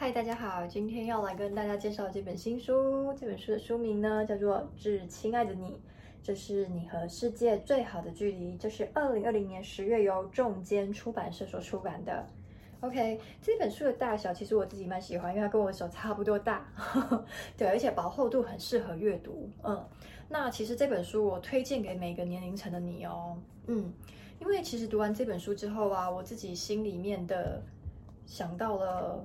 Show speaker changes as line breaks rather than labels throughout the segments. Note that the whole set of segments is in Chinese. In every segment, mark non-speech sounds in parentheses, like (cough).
嗨，大家好，今天要来跟大家介绍这本新书。这本书的书名呢，叫做《致亲爱的你》，这是你和世界最好的距离。这是二零二零年十月由仲间出版社所出版的。OK，这本书的大小其实我自己蛮喜欢，因为它跟我手差不多大，(laughs) 对，而且薄厚度很适合阅读。嗯，那其实这本书我推荐给每个年龄层的你哦。嗯，因为其实读完这本书之后啊，我自己心里面的想到了。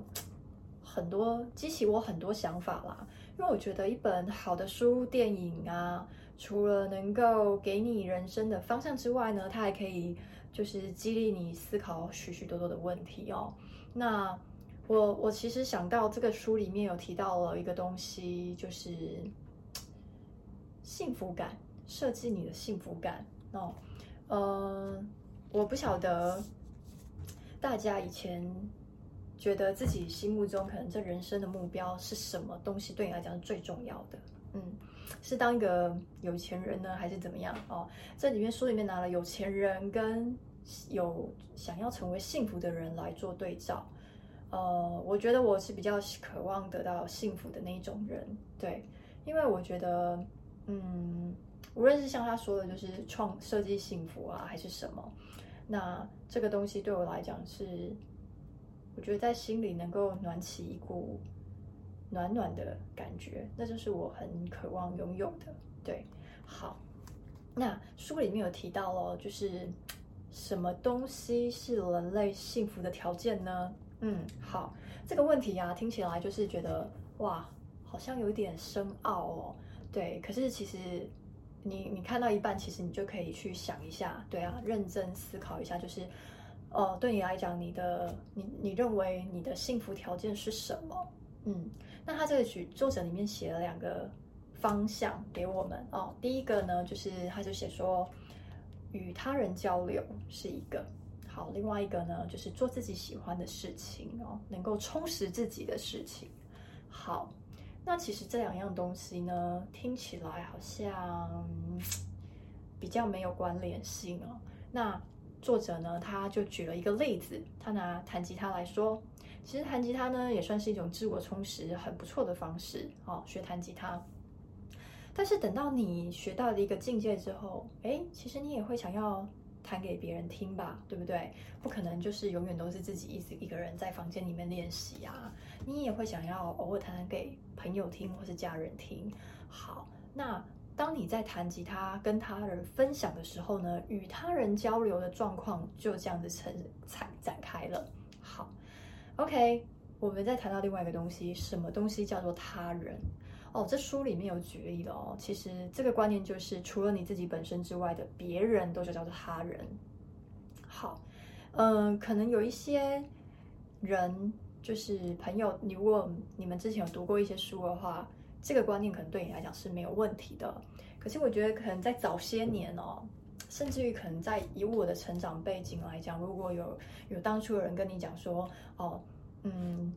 很多激起我很多想法啦，因为我觉得一本好的书、电影啊，除了能够给你人生的方向之外呢，它还可以就是激励你思考许许多多的问题哦。那我我其实想到这个书里面有提到了一个东西，就是幸福感，设计你的幸福感哦。呃，我不晓得大家以前。觉得自己心目中可能这人生的目标是什么东西？对你来讲是最重要的？嗯，是当一个有钱人呢，还是怎么样？哦，这里面书里面拿了有钱人跟有想要成为幸福的人来做对照。呃，我觉得我是比较渴望得到幸福的那一种人，对，因为我觉得，嗯，无论是像他说的，就是创设计幸福啊，还是什么，那这个东西对我来讲是。我觉得在心里能够暖起一股暖暖的感觉，那就是我很渴望拥有的。对，好，那书里面有提到了，就是什么东西是人类幸福的条件呢？嗯，好，这个问题啊，听起来就是觉得哇，好像有点深奥哦。对，可是其实你你看到一半，其实你就可以去想一下，对啊，认真思考一下，就是。哦，对你来讲，你的你你认为你的幸福条件是什么？嗯，那他这个曲作者里面写了两个方向给我们哦。第一个呢，就是他就写说与他人交流是一个好，另外一个呢，就是做自己喜欢的事情哦，能够充实自己的事情。好，那其实这两样东西呢，听起来好像 (tsk) 比较没有关联性哦。那作者呢，他就举了一个例子，他拿弹吉他来说，其实弹吉他呢也算是一种自我充实很不错的方式哦，学弹吉他。但是等到你学到了一个境界之后，诶，其实你也会想要弹给别人听吧，对不对？不可能就是永远都是自己一直一个人在房间里面练习啊，你也会想要偶尔弹弹给朋友听或是家人听。好，那。当你在弹吉他跟他人分享的时候呢，与他人交流的状况就这样子成展展开了。好，OK，我们再谈到另外一个东西，什么东西叫做他人？哦，这书里面有举例的哦。其实这个观念就是，除了你自己本身之外的别人都就叫做他人。好，嗯、可能有一些人就是朋友，你如果你们之前有读过一些书的话。这个观念可能对你来讲是没有问题的，可是我觉得可能在早些年哦，甚至于可能在以我的成长背景来讲，如果有有当初有人跟你讲说，哦，嗯，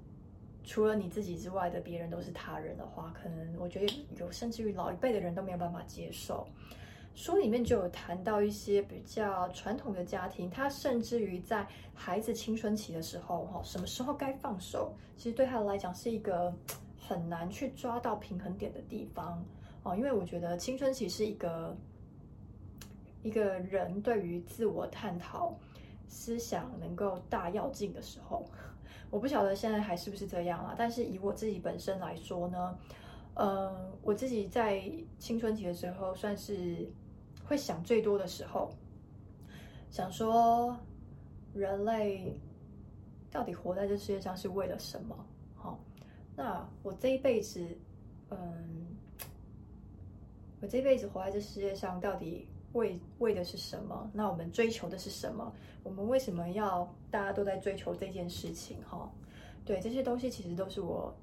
除了你自己之外的别人都是他人的话，可能我觉得有甚至于老一辈的人都没有办法接受。书里面就有谈到一些比较传统的家庭，他甚至于在孩子青春期的时候，哈，什么时候该放手，其实对他来讲是一个。很难去抓到平衡点的地方哦，因为我觉得青春期是一个一个人对于自我探讨、思想能够大跃进的时候。(laughs) 我不晓得现在还是不是这样啊，但是以我自己本身来说呢，呃，我自己在青春期的时候算是会想最多的时候，想说人类到底活在这世界上是为了什么？好那我这一辈子，嗯，我这一辈子活在这世界上，到底为为的是什么？那我们追求的是什么？我们为什么要大家都在追求这件事情？哈，对，这些东西其实都是我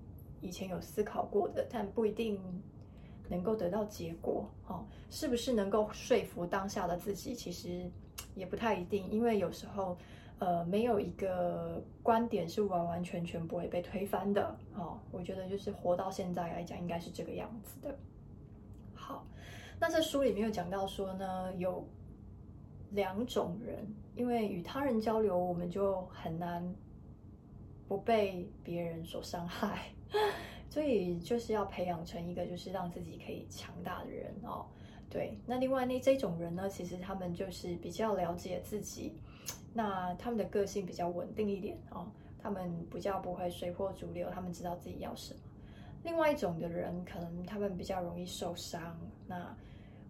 以前有思考过的，但不一定能够得到结果。哈，是不是能够说服当下的自己？其实也不太一定，因为有时候。呃，没有一个观点是完完全全不会被推翻的。哦，我觉得就是活到现在来讲，应该是这个样子的。好，那这书里面有讲到说呢，有两种人，因为与他人交流，我们就很难不被别人所伤害，(laughs) 所以就是要培养成一个就是让自己可以强大的人哦。对，那另外那这种人呢，其实他们就是比较了解自己，那他们的个性比较稳定一点哦，他们比较不会随波逐流，他们知道自己要什么。另外一种的人，可能他们比较容易受伤，那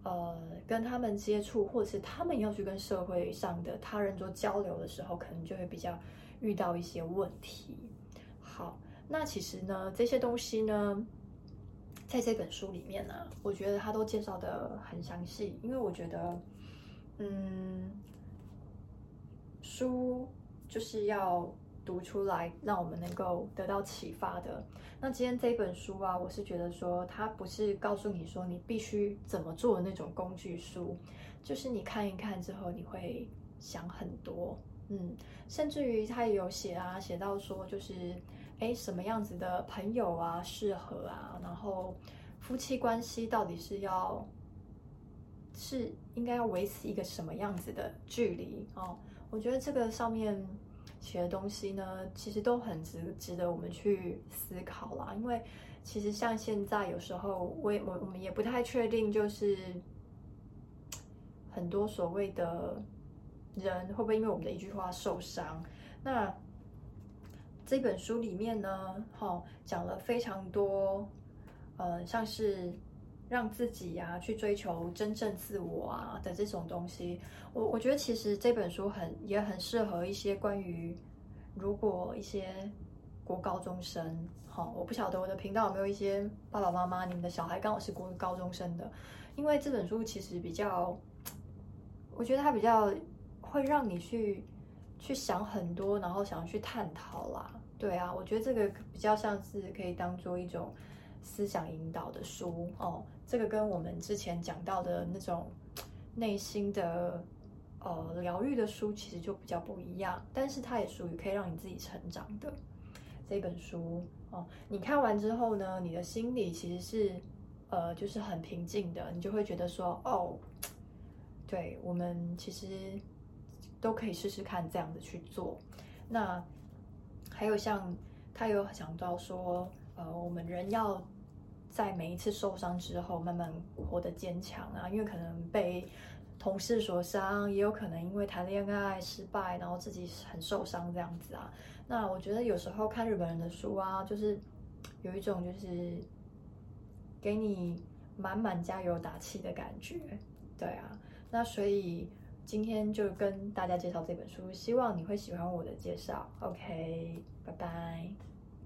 呃，跟他们接触，或者是他们要去跟社会上的他人做交流的时候，可能就会比较遇到一些问题。好，那其实呢，这些东西呢，在这本书里面呢，我觉得他都介绍得很详细，因为我觉得，嗯，书就是要。读出来，让我们能够得到启发的。那今天这本书啊，我是觉得说，它不是告诉你说你必须怎么做的那种工具书，就是你看一看之后，你会想很多，嗯，甚至于他也有写啊，写到说就是，哎，什么样子的朋友啊适合啊，然后夫妻关系到底是要是应该要维持一个什么样子的距离哦？我觉得这个上面。写的东西呢，其实都很值值得我们去思考啦。因为其实像现在有时候，我也我我们也不太确定，就是很多所谓的人会不会因为我们的一句话受伤。那这本书里面呢，哈，讲了非常多，呃，像是。让自己呀、去追求真正自我啊的这种东西，我我觉得其实这本书很也很适合一些关于如果一些国高中生，好，我不晓得我的频道有没有一些爸爸妈妈，你们的小孩刚好是国高中生的，因为这本书其实比较，我觉得它比较会让你去去想很多，然后想要去探讨啦。对啊，我觉得这个比较像是可以当做一种。思想引导的书哦，这个跟我们之前讲到的那种内心的呃疗愈的书，其实就比较不一样。但是它也属于可以让你自己成长的这本书哦。你看完之后呢，你的心里其实是呃就是很平静的，你就会觉得说哦，对，我们其实都可以试试看这样子去做。那还有像他有讲到说，呃，我们人要。在每一次受伤之后，慢慢活得坚强啊！因为可能被同事所伤，也有可能因为谈恋爱失败，然后自己很受伤这样子啊。那我觉得有时候看日本人的书啊，就是有一种就是给你满满加油打气的感觉。对啊，那所以今天就跟大家介绍这本书，希望你会喜欢我的介绍。OK，拜拜。